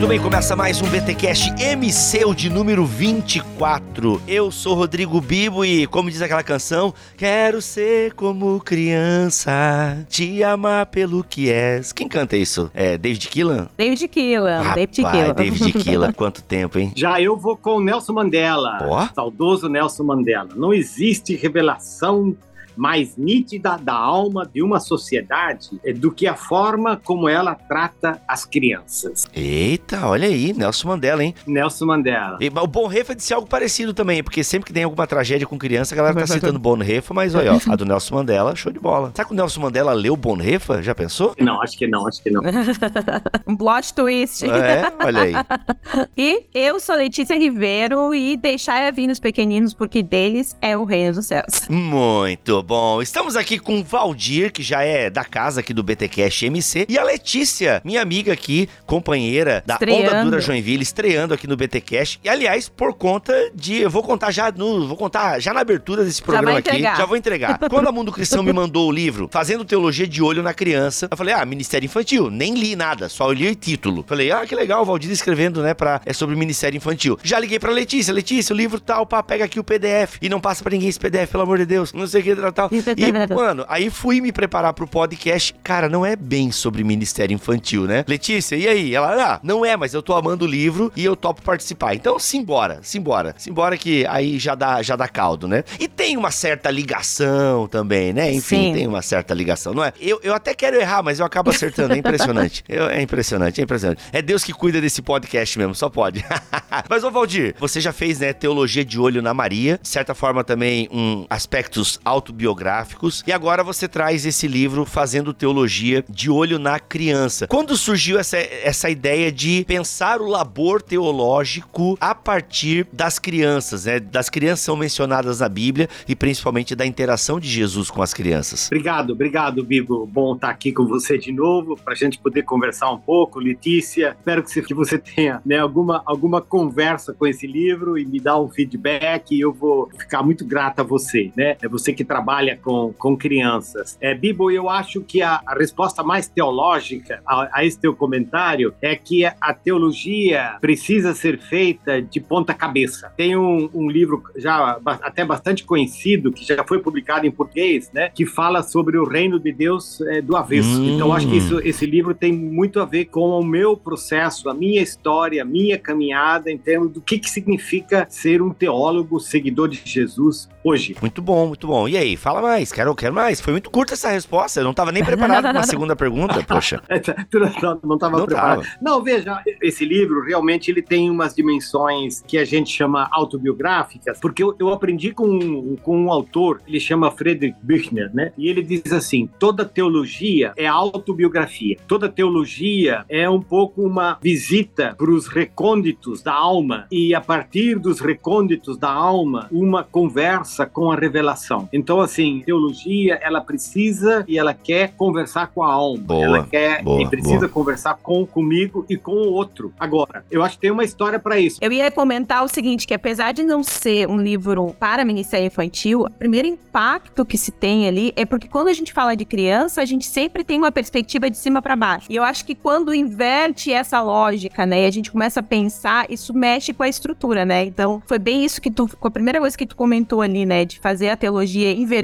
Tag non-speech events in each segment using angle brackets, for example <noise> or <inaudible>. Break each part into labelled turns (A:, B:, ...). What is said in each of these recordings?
A: Muito bem. Começa mais um BTcast MC o de número 24. Eu sou Rodrigo Bibo e, como diz aquela canção, quero ser como criança, te amar pelo que és. Quem canta isso? É David Keelan?
B: David Keelan, David
A: Rapaz,
B: Keelan.
A: David Keelan, quanto tempo, hein?
C: Já eu vou com o Nelson Mandela,
A: Ó.
C: saudoso Nelson Mandela. Não existe revelação mais nítida da alma de uma sociedade do que a forma como ela trata as crianças.
A: Eita, olha aí, Nelson Mandela, hein?
C: Nelson Mandela.
A: E, o Bonhoeffer disse algo parecido também, porque sempre que tem alguma tragédia com criança, a galera tá citando Bonhoeffer, mas olha, ó, a do Nelson Mandela, show de bola. Será que o Nelson Mandela leu Bonhoeffer? Já pensou?
C: Não, acho que não, acho que não. <laughs>
B: um plot twist.
A: É, olha aí.
B: E eu sou Letícia Ribeiro e deixai vir os pequeninos, porque deles é o reino dos céus.
A: Muito bom. Estamos aqui com o Valdir, que já é da casa aqui do BTcast MC, e a Letícia, minha amiga aqui, companheira da Onda
B: Estreando.
A: Dura Joinville, estreando aqui no BTcast. E aliás, por conta de, eu vou contar já no, vou contar já na abertura desse programa aqui, já vou entregar. <laughs> Quando a Mundo Cristão me mandou o livro Fazendo Teologia de Olho na Criança, eu falei: "Ah, Ministério Infantil". Nem li nada, só olhei o título. Falei: "Ah, que legal, o Valdir escrevendo, né, para é sobre Ministério Infantil". Já liguei pra Letícia, Letícia, o livro tal, pá, pega aqui o PDF e não passa pra ninguém esse PDF, pelo amor de Deus. Não sei o que tal, tal. E, mano, aí fui me preparar pro podcast. Cara, não é bem sobre Ministério Infantil, né? Letícia, e aí? Ela, ah, não é, mas eu tô amando o livro e eu topo participar. Então, simbora, simbora. Simbora que aí já dá, já dá caldo, né? E tem uma certa ligação também, né? Enfim,
B: Sim.
A: tem uma certa ligação, não é? Eu, eu até quero errar, mas eu acabo acertando. É impressionante. Eu- é impressionante, é impressionante. É Deus que cuida desse podcast mesmo, só pode. <laughs> mas, ô Valdir, você já fez, né, teologia de olho na Maria, de certa forma também um aspectos autobiográficos, e agora você traz esse livro fazendo teologia de olho na criança. Quando surgiu essa, essa ideia de pensar o labor teológico a partir das crianças, né? Das crianças são mencionadas na Bíblia e principalmente da interação de Jesus com as crianças.
C: Obrigado, obrigado, Bigo. Bom estar aqui com você de novo, para a gente poder conversar um pouco. Letícia, espero que você, tenha né, alguma, alguma conversa com esse livro e me dar um feedback e eu vou ficar muito grato a você, né? É você que trabalha com, com crianças. É, Bibo, eu acho que a, a resposta mais teológica a, a esse teu comentário é que a teologia precisa ser feita de ponta cabeça. Tem um, um livro já até bastante conhecido, que já foi publicado em português, né? Que fala sobre o reino de Deus eh, do avesso.
A: Hum.
C: Então, acho que isso, esse livro tem muito a ver com o meu processo, a minha história, a minha caminhada em termos do que, que significa ser um teólogo seguidor de Jesus hoje.
A: Muito bom, muito bom. E aí, fala mais, quero, quero mais. Foi muito curta essa resposta, eu não tava nem preparado para uma <laughs> segunda pergunta, poxa. <laughs>
C: Tu não- não estava
A: Não
C: preparado.
A: tava.
C: Não, veja, esse livro realmente ele tem umas dimensões que a gente chama autobiográficas, porque eu, eu aprendi com um, com um autor, ele chama Friedrich Büchner, né? E ele diz assim: toda teologia é autobiografia. Toda teologia é um pouco uma visita para os recônditos da alma e a partir dos recônditos da alma, uma conversa com a revelação. Então, assim, teologia ela precisa e ela quer conversar com a alma.
A: Boa,
C: ela quer
A: boa,
C: e precisa
A: boa.
C: conversar com comigo e com o outro. Agora, eu acho que tem uma história para isso.
B: Eu ia comentar o seguinte, que apesar de não ser um livro para Ministério Infantil, o primeiro impacto que se tem ali é porque quando a gente fala de criança, a gente sempre tem uma perspectiva de cima para baixo. E eu acho que quando inverte essa lógica, né, e a gente começa a pensar, isso mexe com a estrutura, né? Então, foi bem isso que tu, com a primeira coisa que tu comentou ali, né, de fazer a teologia invertida,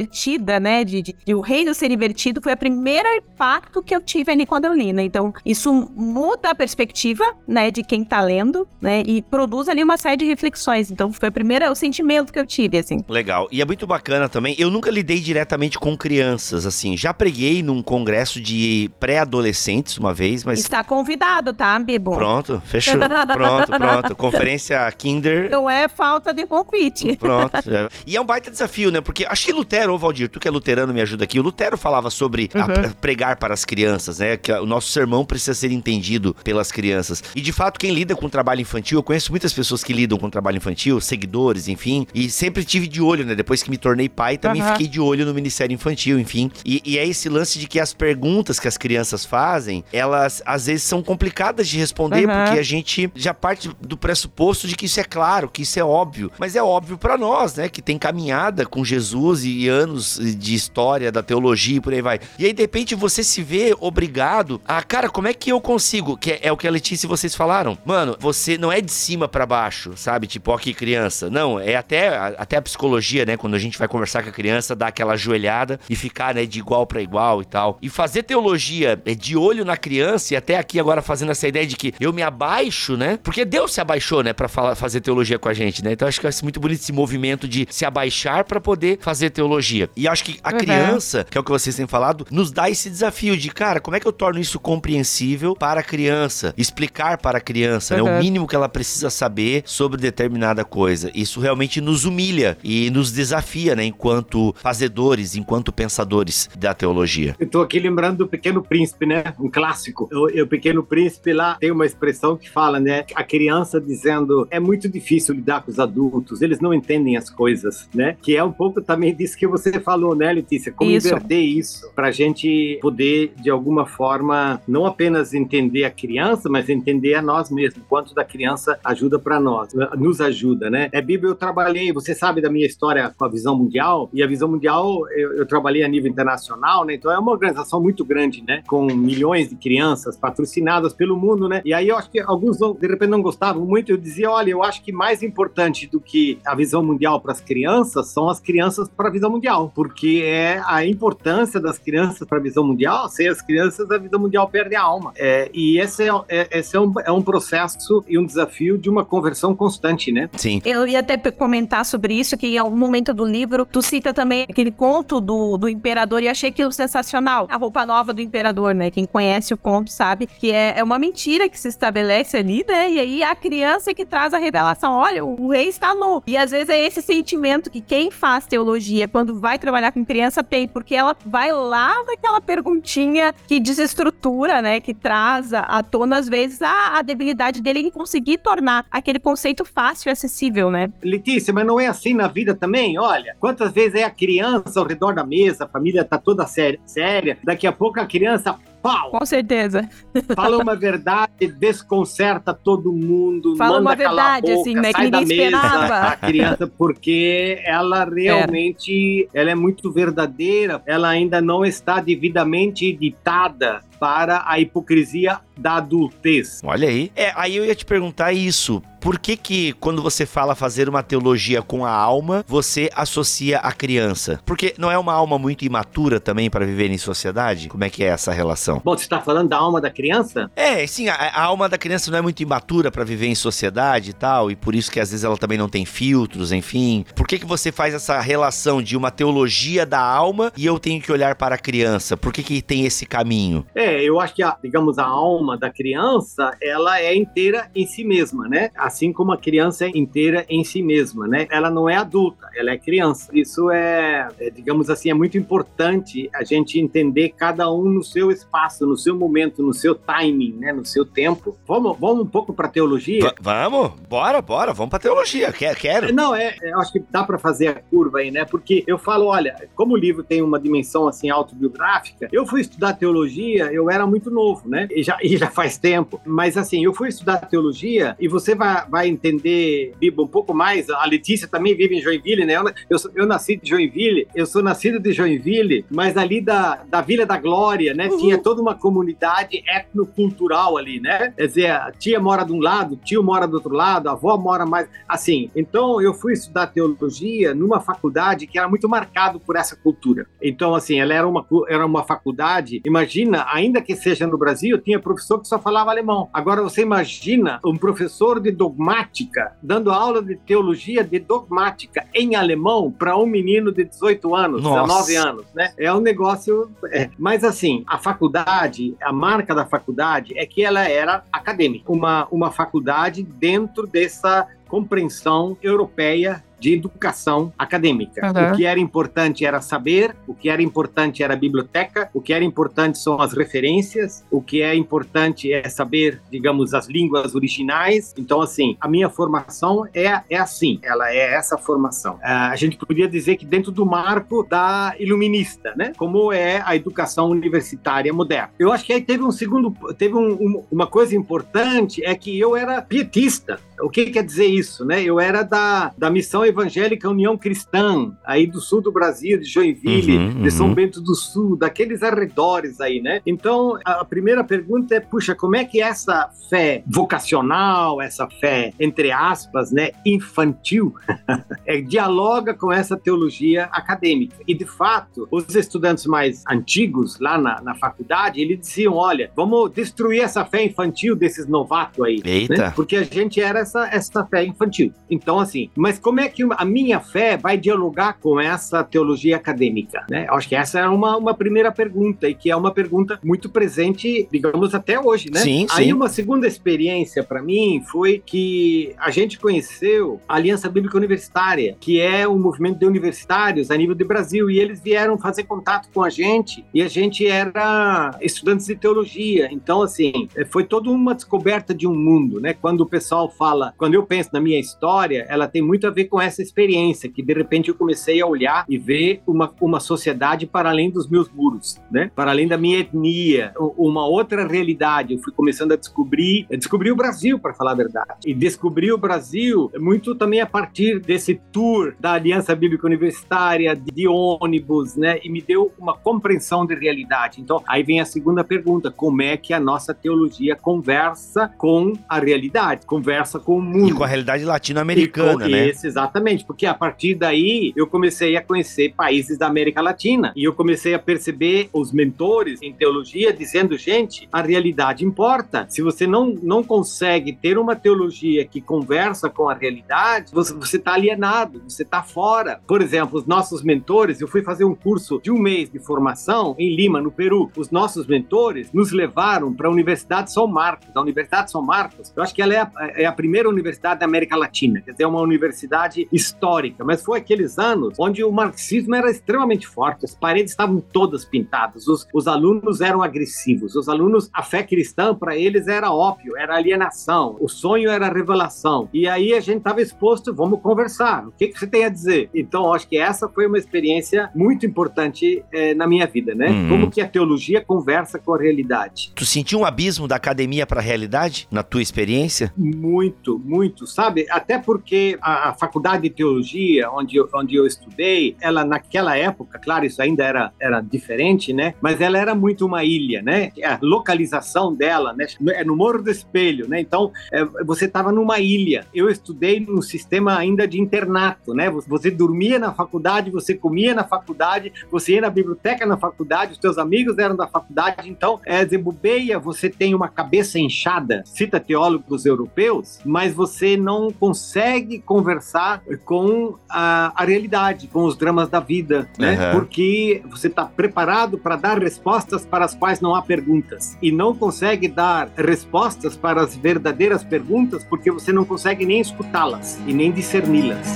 B: né, de, de, de o reino ser invertido, foi o primeiro impacto que eu tive ali quando eu li, né? Então, isso muda a perspectiva, né, de quem tá lendo, né, e produz ali uma série de reflexões. Então, foi o primeiro o sentimento que eu tive, assim.
A: Legal. E é muito bacana também. Eu nunca lidei diretamente com crianças, assim. Já preguei num congresso de pré-adolescentes uma vez, mas.
B: Está convidado, tá, Bibo?
A: Pronto, fechou. Pronto, pronto. <laughs> Conferência Kinder.
B: Não é falta de convite.
A: Pronto. já. E é um baita desafio, né? Porque acho que Lutero Lutero, ô Valdir, tu que é luterano, me ajuda aqui. O Lutero falava sobre
B: Uhum.
A: pregar para as crianças, né? Que o nosso sermão precisa ser entendido pelas crianças. E de fato, quem lida com trabalho infantil, eu conheço muitas pessoas que lidam com trabalho infantil, seguidores, enfim, e sempre tive de olho, né? Depois que me tornei pai, também
B: Aham.
A: fiquei de olho no Ministério Infantil, enfim. E, e é esse lance de que as perguntas que as crianças fazem, elas às vezes são complicadas de responder,
B: Aham.
A: porque a gente já parte do pressuposto de que isso é claro, que isso é óbvio. Mas é óbvio pra nós, né? Que tem caminhada com Jesus e anos de história da teologia e por aí vai. E aí, de repente, você se vê obrigado a, cara, como é que eu consigo? Que é, é o que a Letícia e vocês falaram. Mano, você não é de cima pra baixo, sabe? Tipo, ó, que criança. Não, é até, a- até a psicologia, né? Quando a gente vai conversar com a criança, dar aquela ajoelhada e ficar, né, de igual pra igual e tal. E fazer teologia é, de olho na criança e até aqui agora fazendo essa ideia de que eu me abaixo, né? Porque Deus se abaixou, né, pra falar, fazer teologia com a gente, né? Então acho que é muito bonito esse movimento de se abaixar pra poder fazer teologia. E acho que a
B: Uhum.
A: criança, que é o que vocês têm falado, nos dá esse desafio de, cara, como é que eu torno isso compreensível para a criança? Explicar para a criança, né? O
B: Uhum.
A: mínimo que ela precisa saber sobre determinada coisa. Isso realmente nos humilha e nos desafia, né? Enquanto fazedores, enquanto pensadores da teologia.
C: Eu tô aqui lembrando do Pequeno Príncipe, né? Um clássico. O, o Pequeno Príncipe lá tem uma expressão que fala, né? A criança dizendo é muito difícil lidar com os adultos, eles não entendem as coisas, né? Que é um pouco também disso que você falou, né, Letícia? Como
B: Isso.
C: inverter isso pra gente poder, de alguma forma, não apenas entender a criança, mas entender a nós mesmos. Quanto da criança ajuda pra nós, nos ajuda, né? É Bíblia, eu trabalhei, você sabe da minha história com a visão mundial, e a visão mundial eu, eu trabalhei a nível internacional, né? Então é uma organização muito grande, né? Com milhões de crianças patrocinadas pelo mundo, né? E aí eu acho que alguns de repente não gostavam muito. Eu dizia, olha, eu acho que mais importante do que a visão mundial para as crianças são as crianças para a visão mundial, porque é a importância das crianças para a visão mundial. Sem as crianças, a visão mundial perde a alma. É, e esse, é, é- esse é, um, é um processo e um desafio de uma conversão constante, né?
A: Sim.
B: Eu ia até comentar sobre isso, que em algum momento do livro, tu cita também aquele conto do, do imperador, e achei aquilo sensacional. A roupa nova do imperador, né? Quem conhece o conto sabe que é, é uma mentira que se estabelece ali, né? E aí a criança que traz a revelação: olha, o rei está nu. E às vezes é esse sentimento que quem faz teologia, quando vai trabalhar com criança, tem, porque ela vai lá naquela perguntinha que desestrutura, né? Que traz à tona, às vezes, a, a debilidade dele em conseguir tornar aquele conceito fácil e acessível, né?
C: Letícia, mas não é assim na vida também? Olha, quantas vezes é a criança ao redor da mesa, a família tá toda séria, séria daqui a pouco a criança, pau,
B: Com certeza.
C: fala uma verdade, desconcerta todo mundo,
B: Fala uma verdade,
C: boca,
B: assim, né, que ninguém esperava.
C: a criança, porque ela realmente, ela é muito verdadeira, ela ainda não está devidamente editada para a hipocrisia da adultez.
A: Olha aí. É, aí eu ia te perguntar isso. Por que que quando você fala fazer uma teologia com a alma, você associa a criança? Porque não é uma alma muito imatura também para viver em sociedade? Como é que é essa relação?
C: Bom, você está falando da alma da criança?
A: É, sim, a, a alma da criança não é muito imatura para viver em sociedade e tal, e por isso que às vezes ela também não tem filtros, enfim. Por que que você faz essa relação de uma teologia da alma e eu tenho que olhar para a criança? Por que que tem esse caminho?
C: É, eu acho que, a, digamos, a alma da criança, ela é inteira em si mesma, né? Assim como a criança é inteira em si mesma, né? Ela não é adulta, ela é criança. Isso é, é, digamos assim, é muito importante a gente entender cada um no seu espaço, no seu momento, no seu timing, né? No seu tempo. Vamos, vamos um pouco para teologia?
A: Va- vamos? Bora, bora, vamos pra teologia. Quero, quero.
C: Não, é, é, eu acho que dá para fazer a curva aí, né? Porque eu falo, olha, como o livro tem uma dimensão assim autobiográfica, eu fui estudar teologia, eu era muito novo, né? E já, <laughs> e já faz tempo. Mas assim, eu fui estudar teologia e você vai, vai entender, Biba, um pouco mais. A Letícia também vive em Joinville, né? Eu, eu, eu nasci de Joinville, eu sou nascido de Joinville, mas ali da, da Vila da Glória, né? Tinha toda uma comunidade etnocultural ali, né? Quer dizer, a tia mora de um lado, o tio mora do outro lado, a avó mora mais. Assim, então eu fui estudar teologia numa faculdade que era muito marcado por essa cultura. Então, assim, ela era uma, era uma faculdade, imagina, ainda que seja no Brasil, tinha professor que só falava alemão. Agora você imagina um professor de dogmática dando aula de teologia de dogmática em alemão para um menino de 18 anos,
A: Nossa.
C: 19 anos, né? É um negócio. é. Mas assim, a faculdade, a marca da faculdade é que ela era acadêmica, uma, uma faculdade dentro dessa compreensão europeia de educação acadêmica. Uhum. O que era importante era saber, o que era importante era a biblioteca, o que era importante são as referências, o que é importante é saber, digamos, as línguas originais. Então, assim, a minha formação é, é assim, ela é essa formação. Uh, a gente podia dizer que dentro do marco da iluminista, né? Como é a educação universitária moderna. Eu acho que aí teve um segundo, teve um, uma coisa importante, é que eu era pietista. O que quer dizer isso, né? Eu era da, da missão evangélica União Cristã, aí do sul do Brasil, de Joinville, uhum, de São uhum. Bento do Sul, daqueles arredores aí, né? Então, a primeira pergunta é, puxa, como é que essa fé vocacional, essa fé, entre aspas, né, infantil, <laughs> é, dialoga com essa teologia acadêmica? E, de fato, os estudantes mais antigos, lá na, na faculdade, eles diziam, olha, vamos destruir essa fé infantil desses novatos aí, né? Eita. Né? Porque a gente era essa, essa fé infantil. Então, assim, mas como é que a minha fé vai dialogar com essa teologia acadêmica? Né? Acho que essa é uma, uma primeira pergunta, e que é uma pergunta muito presente, digamos, até hoje, né? Sim, sim. Aí uma segunda experiência para mim foi que a gente conheceu a Aliança Bíblica Universitária, que é um movimento de universitários a nível do Brasil, e eles vieram fazer contato com a gente, e a gente era estudantes de teologia. Então, assim, foi toda uma descoberta de um mundo, né? Quando o pessoal fala, quando eu penso na minha história, ela tem muito a ver com essa experiência, que de repente eu comecei a olhar e ver uma, uma sociedade para além dos meus muros, né? Para além da minha etnia, uma outra realidade. Eu fui começando a descobrir, descobri o Brasil, para falar a verdade. E descobri o Brasil muito também a partir desse tour da Aliança Bíblica Universitária, de ônibus, né? E me deu uma compreensão de realidade. Então, aí vem a segunda pergunta: como é que a nossa teologia conversa com a realidade, conversa com o mundo?
A: E com a realidade latino-americana, né?
C: Esse, exatamente porque a partir daí eu comecei a conhecer países da América Latina e eu comecei a perceber os mentores em teologia dizendo, gente, a realidade importa. Se você não, não consegue ter uma teologia que conversa com a realidade, você está alienado, você está fora. Por exemplo, os nossos mentores, eu fui fazer um curso de um mês de formação em Lima, no Peru. Os nossos mentores nos levaram para a Universidade São Marcos. A Universidade São Marcos, eu acho que ela é a, é a primeira universidade da América Latina, quer dizer, é uma universidade histórica, mas foi aqueles anos onde o marxismo era extremamente forte, as paredes estavam todas pintadas, os, os alunos eram agressivos, os alunos, a fé cristã para eles era ópio, era alienação, o sonho era revelação. E aí a gente estava exposto, vamos conversar, o que, que você tem a dizer? Então, acho que essa foi uma experiência muito importante é, na minha vida, né? Uhum. Como que a teologia conversa com a realidade.
A: Tu sentiu um abismo da academia para a realidade na tua experiência?
C: Muito, muito, sabe? Até porque a, a faculdade de teologia, onde eu, onde eu estudei, ela naquela época, claro, isso ainda era, era diferente, né? Mas ela era muito uma ilha, né? A localização dela, né? É no Morro do Espelho, né? Então, é, você estava numa ilha. Eu estudei num sistema ainda de internato, né? Você dormia na faculdade, você comia na faculdade, você ia na biblioteca na faculdade, os teus amigos eram da faculdade. Então, é, Zebubeia, você tem uma cabeça inchada, cita teólogos europeus, mas você não consegue conversar com a, a realidade, com os dramas da vida, né? Uhum. Porque você está preparado para dar respostas para as quais não há perguntas e não consegue dar respostas para as verdadeiras perguntas porque você não consegue nem escutá-las e nem discerni-las.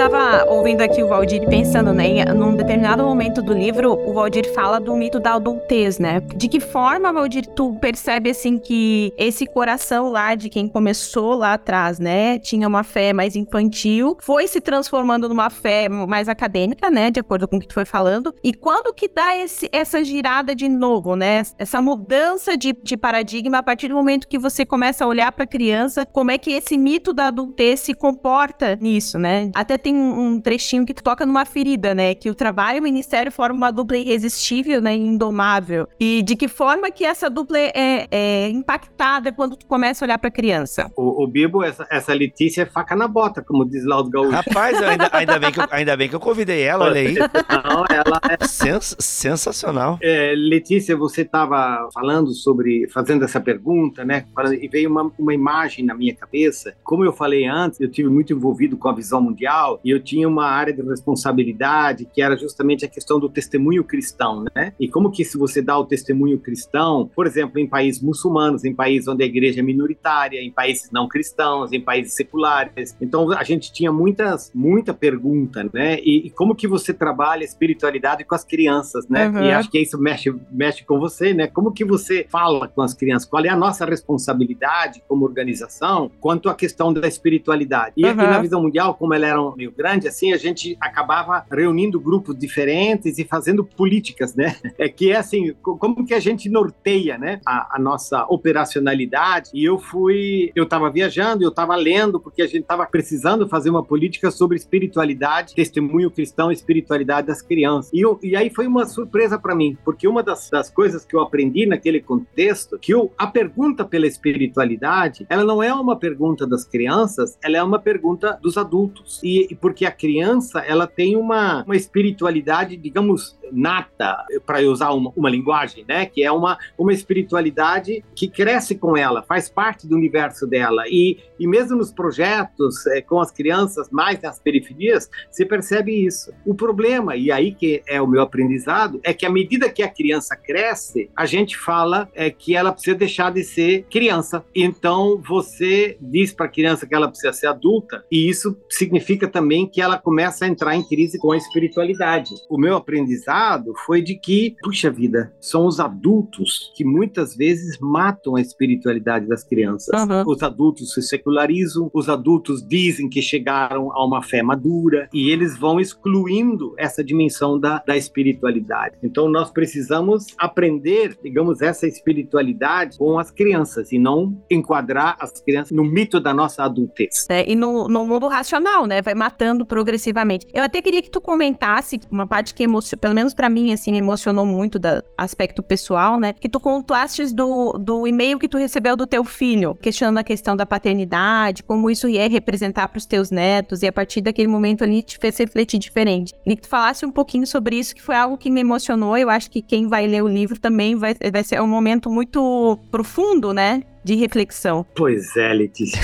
B: Tava ouvindo aqui o Valdir pensando, né? Num determinado momento do livro, o Valdir fala do mito da adultez, né? De que forma, Valdir, tu percebe assim que esse coração lá de quem começou lá atrás, né? Tinha uma fé mais infantil, foi se transformando numa fé mais acadêmica, né? De acordo com o que tu foi falando. E quando que dá esse, essa girada de novo, né? Essa mudança de, de paradigma a partir do momento que você começa a olhar para a criança, como é que esse mito da adultez se comporta nisso, né? Até tem tem um trechinho que tu toca numa ferida, né? Que o trabalho e o ministério formam uma dupla irresistível, né? Indomável. E de que forma que essa dupla é, é impactada quando tu começa a olhar pra criança?
C: O, o Bibo, essa, essa Letícia é faca na bota, como diz lá os gaúchos.
A: Rapaz, ainda, ainda, bem que eu, ainda bem que eu convidei ela, olha aí. <laughs> Não, ela é... Sens, sensacional.
C: É, Letícia, você estava falando sobre, fazendo essa pergunta, né? E veio uma, uma imagem na minha cabeça. Como eu falei antes, eu tive muito envolvido com a visão mundial, e eu tinha uma área de responsabilidade que era justamente a questão do testemunho cristão, né? E como que se você dá o testemunho cristão, por exemplo, em países muçulmanos, em países onde a igreja é minoritária, em países não cristãos, em países seculares. Então a gente tinha muitas, muita pergunta, né? E, e como que você trabalha a espiritualidade com as crianças, né? Uhum. E acho que isso mexe, mexe com você, né? Como que você fala com as crianças? Qual é a nossa responsabilidade como organização quanto à questão da espiritualidade? E uhum. aqui na visão mundial, como ela era meio grande, assim, a gente acabava reunindo grupos diferentes e fazendo políticas, né? É que é assim, como que a gente norteia, né? A, a nossa operacionalidade. E eu fui, eu estava viajando, eu estava lendo, porque a gente estava precisando fazer uma política sobre espiritualidade, testemunho cristão, espiritualidade das crianças. E, eu, e aí foi uma surpresa para mim, porque uma das, das, coisas que eu aprendi naquele contexto, que eu, a pergunta pela espiritualidade, ela não é uma pergunta das crianças, ela é uma pergunta dos adultos. E porque a criança, ela tem uma, uma espiritualidade, digamos, nata, para usar uma, uma linguagem, né? Que é uma, uma espiritualidade que cresce com ela, faz parte do universo dela. E, e mesmo nos projetos é, com as crianças mais nas periferias, se percebe isso. O problema, e aí que é o meu aprendizado, é que à medida que a criança cresce, a gente fala é, que ela precisa deixar de ser criança. Então você diz para a criança que ela precisa ser adulta, e isso significa também que ela começa a entrar em crise com a espiritualidade. O meu aprendizado foi de que, puxa vida, são os adultos que muitas vezes matam a espiritualidade das crianças. Uhum. Os adultos se secularizam, os adultos dizem que chegaram a uma fé madura e eles vão excluindo essa dimensão da, da espiritualidade. Então nós precisamos aprender, digamos, essa espiritualidade com as crianças e não enquadrar as crianças no mito da nossa adultez.
B: É, e no, no mundo racional, né? Vai matando progressivamente. Eu até queria que tu comentasse uma parte que emocionou, pelo menos para mim, assim, emocionou muito do aspecto pessoal, né? Que tu contaste do, do e-mail que tu recebeu do teu filho, questionando a questão da paternidade, como isso ia representar para os teus netos, e a partir daquele momento ali te fez refletir diferente. Queria que tu falasse um pouquinho sobre isso, que foi algo que me emocionou. Eu acho que quem vai ler o livro também vai, vai ser um momento muito profundo, né? De reflexão.
C: Pois é, Letícia.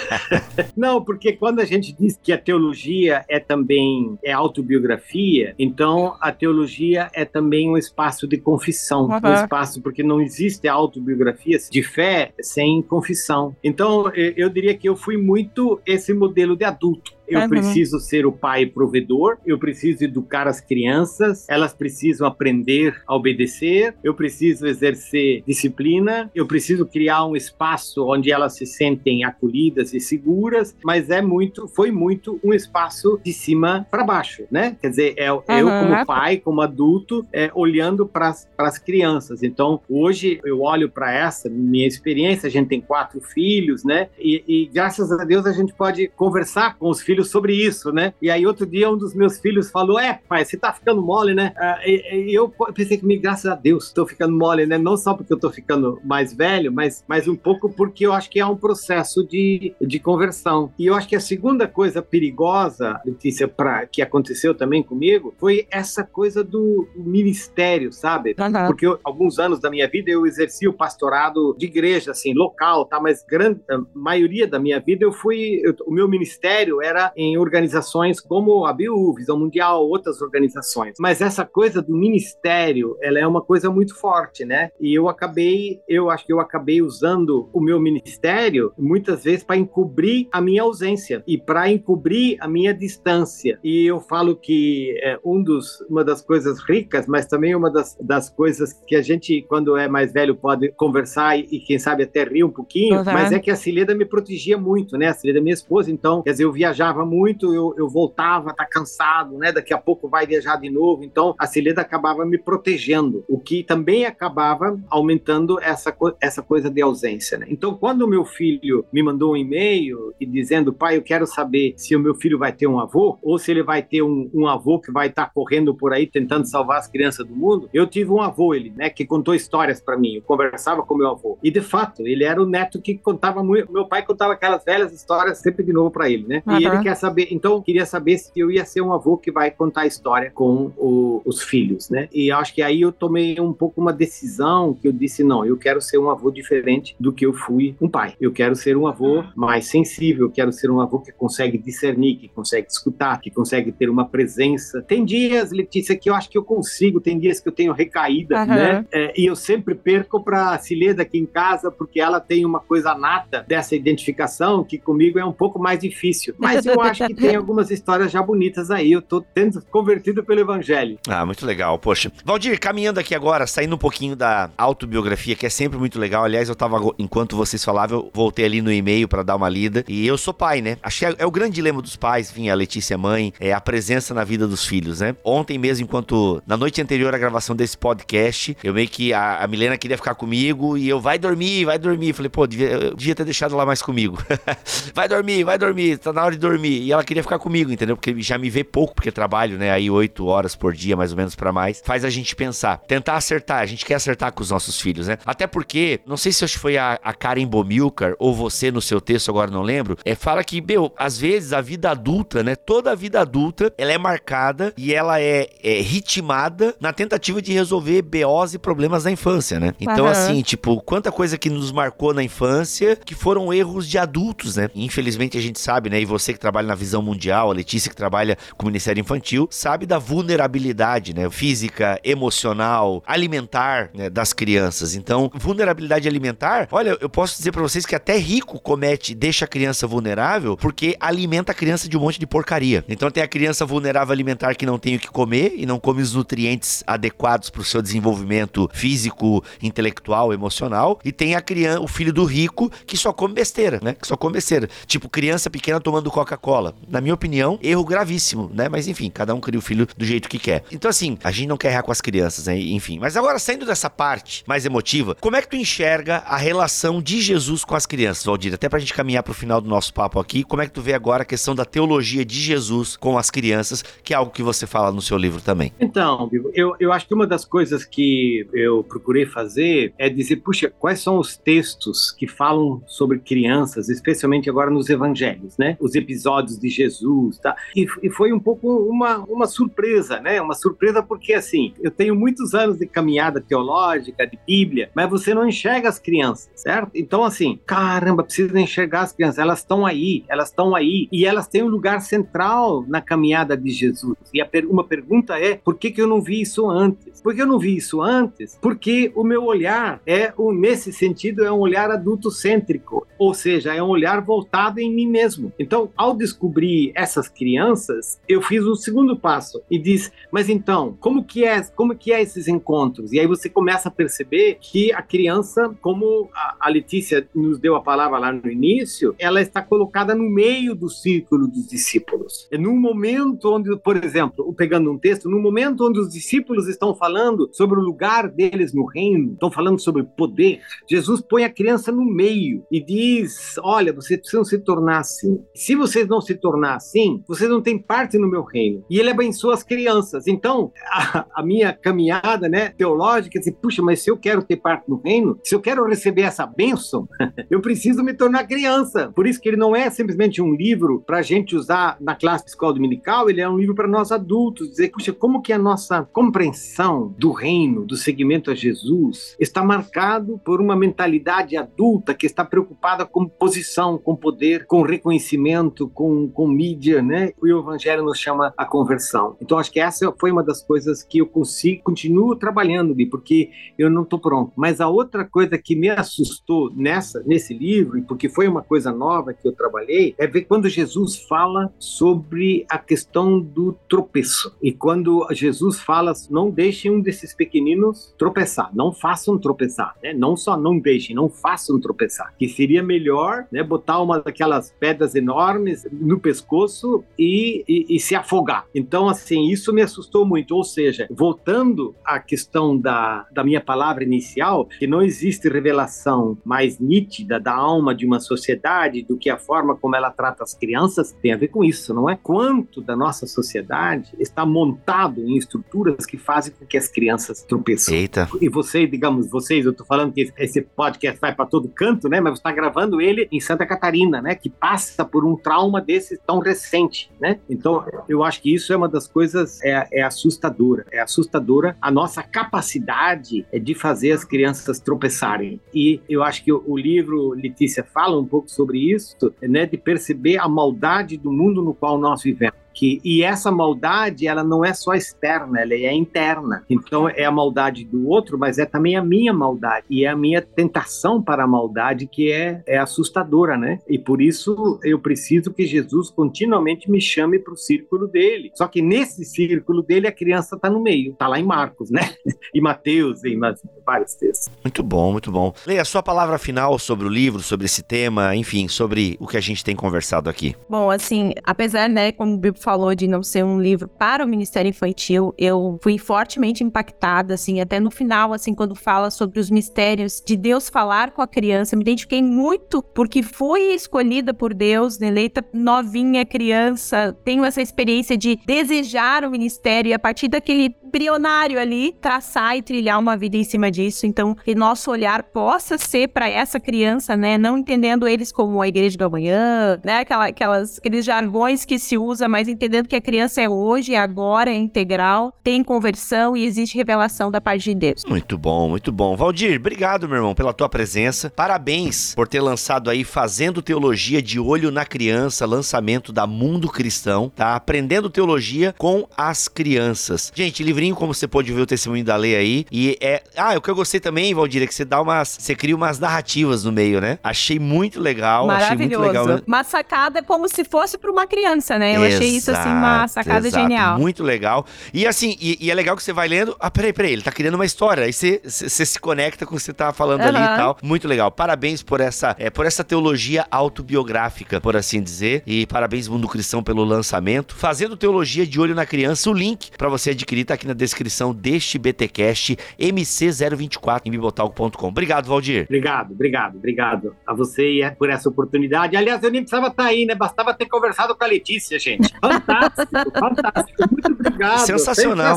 C: <laughs> Não, porque quando a gente diz que a teologia é também é autobiografia, então a teologia é também um espaço de confissão, uhum. um espaço porque não existe autobiografia de fé sem confissão. Então eu diria que eu fui muito esse modelo de adulto eu uhum. preciso ser o pai provedor, eu preciso educar as crianças, elas precisam aprender a obedecer, eu preciso exercer disciplina, eu preciso criar um espaço onde elas se sentem acolhidas e seguras, mas é muito, foi muito um espaço de cima para baixo, né? Quer dizer, é, uhum. eu como pai, como adulto, é, olhando para as crianças. Então, hoje eu olho para essa minha experiência, a gente tem quatro filhos, né? E, e graças a Deus a gente pode conversar com os filhos filhos sobre isso, né? E aí outro dia um dos meus filhos falou: É, pai, você tá ficando mole, né? Ah, e, eu pensei que, graças a Deus, tô ficando mole, né? Não só porque eu tô ficando mais velho, mas, mas um pouco porque eu acho que é um processo de, de conversão. E eu acho que a segunda coisa perigosa, Letícia, pra, que aconteceu também comigo, foi essa coisa do ministério, sabe? Uhum. Porque eu, alguns anos da minha vida eu exerci o pastorado de igreja, assim, local, tá? Mas grande, a maioria da minha vida eu fui, eu, o meu ministério era em organizações como a BIU, Visão Mundial, outras organizações. Mas essa coisa do ministério, ela é uma coisa muito forte, né? E eu acabei, eu acho que eu acabei usando o meu ministério muitas vezes para encobrir a minha ausência e para encobrir a minha distância. E eu falo que é um dos, uma das coisas ricas, mas também uma das, das coisas que a gente, quando é mais velho, pode conversar e, e quem sabe até rir um pouquinho, uhum. mas é que a Cileda me protegia muito, né? A Cileda é minha esposa, então, quer dizer, eu viajava viajava muito, eu, eu voltava, tá cansado, né? Daqui a pouco vai viajar de novo. Então, a Celeda acabava me protegendo, o que também acabava aumentando essa, essa coisa de ausência, né? Então, quando meu filho me mandou um e-mail e dizendo, pai, eu quero saber se o meu filho vai ter um avô ou se ele vai ter um, um avô que vai estar tá correndo por aí tentando salvar as crianças do mundo, eu tive um avô, ele, né, que contou histórias para mim. Eu conversava com meu avô. E, de fato, ele era o neto que contava muito. Meu pai contava aquelas velhas histórias sempre de novo para ele, né? Uhum. E ele quer saber, então queria saber se eu ia ser um avô que vai contar a história com o, os filhos, né? E acho que aí eu tomei um pouco uma decisão que eu disse não, eu quero ser um avô diferente do que eu fui um pai. Eu quero ser um avô mais sensível, eu quero ser um avô que consegue discernir, que consegue escutar, que consegue ter uma presença. Tem dias, Letícia, que eu acho que eu consigo, tem dias que eu tenho recaída, uhum. né? É, e eu sempre perco para Cileda aqui em casa porque ela tem uma coisa nata dessa identificação que comigo é um pouco mais difícil. Mas eu acho que tem algumas histórias já bonitas aí. Eu tô tendo convertido pelo evangelho.
A: Ah, muito legal. Poxa. Valdir, caminhando aqui agora, saindo um pouquinho da autobiografia, que é sempre muito legal. Aliás, eu tava, enquanto vocês falavam, eu voltei ali no e-mail para dar uma lida. E eu sou pai, né? Acho que é, é o grande dilema dos pais, enfim, a Letícia é mãe, é a presença na vida dos filhos, né? Ontem mesmo, enquanto na noite anterior à gravação desse podcast, eu meio que a, a Milena queria ficar comigo e eu vai dormir, vai dormir. Falei, pô, devia, eu devia ter deixado lá mais comigo. <laughs> vai dormir, vai dormir, tá na hora de dormir. E ela queria ficar comigo, entendeu? Porque já me vê pouco, porque trabalho, né? Aí oito horas por dia, mais ou menos para mais. Faz a gente pensar, tentar acertar. A gente quer acertar com os nossos filhos, né? Até porque, não sei se foi a, a Karen Bomilcar ou você no seu texto, agora não lembro, é, fala que, meu, às vezes a vida adulta, né? Toda a vida adulta, ela é marcada e ela é, é ritmada na tentativa de resolver BOs e problemas da infância, né? Então, uhum. assim, tipo, quanta coisa que nos marcou na infância que foram erros de adultos, né? Infelizmente a gente sabe, né? E você que trabalha na visão mundial, a Letícia que trabalha com o Ministério Infantil, sabe da vulnerabilidade, né? Física, emocional, alimentar né? das crianças. Então, vulnerabilidade alimentar, olha, eu posso dizer para vocês que até rico comete, deixa a criança vulnerável, porque alimenta a criança de um monte de porcaria. Então tem a criança vulnerável alimentar que não tem o que comer e não come os nutrientes adequados para o seu desenvolvimento físico, intelectual, emocional. E tem a criança, o filho do rico que só come besteira, né? Que só come besteira. Tipo, criança pequena tomando Coca-Cola. Na minha opinião, erro gravíssimo, né? Mas enfim, cada um cria o filho do jeito que quer. Então, assim, a gente não quer errar com as crianças, né? Enfim. Mas agora, saindo dessa parte mais emotiva, como é que tu enxerga a relação de Jesus com as crianças, Valdir? Até pra gente caminhar pro final do nosso papo aqui, como é que tu vê agora a questão da teologia de Jesus com as crianças, que é algo que você fala no seu livro também?
C: Então, eu, eu acho que uma das coisas que eu procurei fazer é dizer, puxa, quais são os textos que falam sobre crianças, especialmente agora nos evangelhos, né? Os episódios de Jesus, tá? E, e foi um pouco uma, uma surpresa, né? Uma surpresa porque, assim, eu tenho muitos anos de caminhada teológica, de Bíblia, mas você não enxerga as crianças, certo? Então, assim, caramba, precisa enxergar as crianças, elas estão aí, elas estão aí, e elas têm um lugar central na caminhada de Jesus. E per uma pergunta é, por que, que eu não vi isso antes? Por que eu não vi isso antes? Porque o meu olhar é, nesse sentido, é um olhar adultocêntrico, ou seja, é um olhar voltado em mim mesmo. Então, ao descobrir essas crianças, eu fiz o segundo passo e disse, mas então, como que é, como que é esses encontros? E aí você começa a perceber que a criança, como a, Letícia nos deu a palavra lá no início, ela está colocada no meio do círculo dos discípulos. É num momento onde, por exemplo, pegando um texto, no momento onde os discípulos estão falando sobre o lugar deles no reino, estão falando sobre poder, Jesus põe a criança no meio e diz: Olha, vocês precisam se tornar assim. Se vocês não se tornar assim, vocês não têm parte no meu reino. E ele abençoa as crianças. Então, a, a minha caminhada né, teológica dizer: puxa, mas se eu quero ter parte no reino, se eu quero receber essa bênção, <laughs> eu preciso me tornar criança. Por isso que ele não é simplesmente um livro para a gente usar na classe escola dominical, ele é um livro para nós adultos. Dizer, puxa, como que a nossa compreensão do reino, do seguimento a Jesus, está marcado por uma mentalidade adulta que está preocupada com posição, com poder, com reconhecimento, com, com mídia, né? O evangelho nos chama a conversão. Então, acho que essa foi uma das coisas que eu consigo, continuo trabalhando, porque eu não estou pronto. Mas a outra coisa que me assustou nessa, nesse livro, porque foi uma coisa nova que eu trabalhei, é ver quando Jesus fala sobre a questão do tropeço. E quando Jesus fala, não deixem um desses pequeninos tropeçar, não façam tropeçar, né? Não só não deixem, não façam tropeçar. Que seria melhor, né, botar uma daquelas pedras enormes no pescoço e, e, e se afogar. Então, assim, isso me assustou muito. Ou seja, voltando à questão da, da minha palavra inicial, que não existe revelação mais nítida da alma de uma sociedade do que a forma como ela trata as crianças, tem a ver com isso, não é? Quanto da nossa sociedade está montado em estruturas que fazem com que as crianças tropeçam.
A: Eita.
C: E você, digamos, vocês, eu estou falando que esse podcast vai para todo canto, né? Mas você está gravando ele em Santa Catarina, né? Que passa por um trauma uma desses tão recente, né? Então, eu acho que isso é uma das coisas é, é assustadora. É assustadora a nossa capacidade de fazer as crianças tropeçarem. E eu acho que o livro Letícia fala um pouco sobre isso, né? De perceber a maldade do mundo no qual nós vivemos que e essa maldade ela não é só externa, ela é interna. Então é a maldade do outro, mas é também a minha maldade e é a minha tentação para a maldade que é, é assustadora, né? E por isso eu preciso que Jesus continuamente me chame para o círculo dele. Só que nesse círculo dele a criança está no meio, está lá em Marcos, né? <laughs> E Mateus, em vários textos.
A: Muito bom, muito bom. Leia a sua palavra final sobre o livro, sobre esse tema, enfim, sobre o que a gente tem conversado aqui.
B: Bom, assim, apesar, né, como o Bibo falou de não ser um livro para o Ministério Infantil, eu fui fortemente impactada, assim, até no final, assim, quando fala sobre os mistérios de Deus falar com a criança, me identifiquei muito porque fui escolhida por Deus, né, eleita novinha, criança, tenho essa experiência de desejar o ministério e a partir daquele embrionário ali, traçar e trilhar uma vida em cima disso. Então, que nosso olhar possa ser para essa criança, né? Não entendendo eles como a igreja do amanhã, né? Aquela, aquelas, aqueles jargões que se usa, mas entendendo que a criança é hoje, é agora, é integral, tem conversão e existe revelação da parte de Deus.
A: Muito bom, muito bom. Valdir, obrigado, meu irmão, pela tua presença. Parabéns por ter lançado aí Fazendo Teologia de Olho na Criança, lançamento da Mundo Cristão, tá? Aprendendo teologia com as crianças. Gente, livrinho como você pode ver o testemunho da lei aí. E é. Ah, o que eu gostei também, Valdir, é que você dá umas. Você cria umas narrativas no meio, né? Achei muito legal. Achei muito legal.
B: Uma sacada como se fosse para uma criança, né? Eu achei isso assim, uma sacada
A: exato,
B: genial.
A: Muito legal. E assim, e, e, é legal que você vai lendo. Ah, peraí, peraí, ele tá criando uma história. Aí você, você se conecta com o que você tá falando uhum. ali e tal. Muito legal. Parabéns por essa, é, por essa teologia autobiográfica, por assim dizer. E parabéns, Mundo Cristão, pelo lançamento. Fazendo teologia de olho na criança, o link para você adquirir tá aqui na descrição deste BTcast MC024 em bibotalco.com. Obrigado, Valdir.
C: Obrigado, obrigado, obrigado a você e por essa oportunidade. Aliás, eu nem precisava estar aí, né? Bastava ter conversado com a Letícia, gente. <laughs> Fantástico, fantástico. Muito obrigado.
A: Sensacional.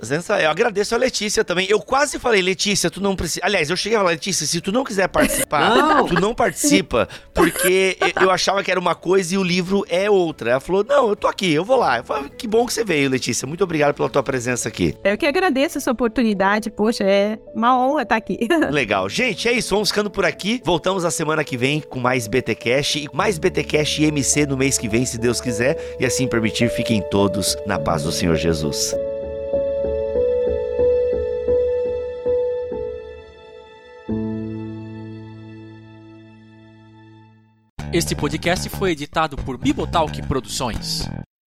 C: Sensacional.
A: Eu agradeço a Letícia também. Eu quase falei, Letícia, tu não precisa. Aliás, eu cheguei a falar, Letícia, se tu não quiser participar, não. tu não participa, porque eu achava que era uma coisa e o livro é outra. Ela falou, não, eu tô aqui, eu vou lá. Eu falei, que bom que você veio, Letícia. Muito obrigado pela tua presença aqui.
B: Eu que agradeço essa oportunidade. Poxa, é uma honra estar aqui. <laughs>
A: Legal. Gente, é isso. Vamos ficando por aqui. Voltamos a semana que vem com mais BT Cash e mais BT Cash e MC no mês que vem, se Deus quiser. E assim permitir, fiquem todos na paz do Senhor Jesus.
D: Este podcast foi editado por Bibotalk Produções.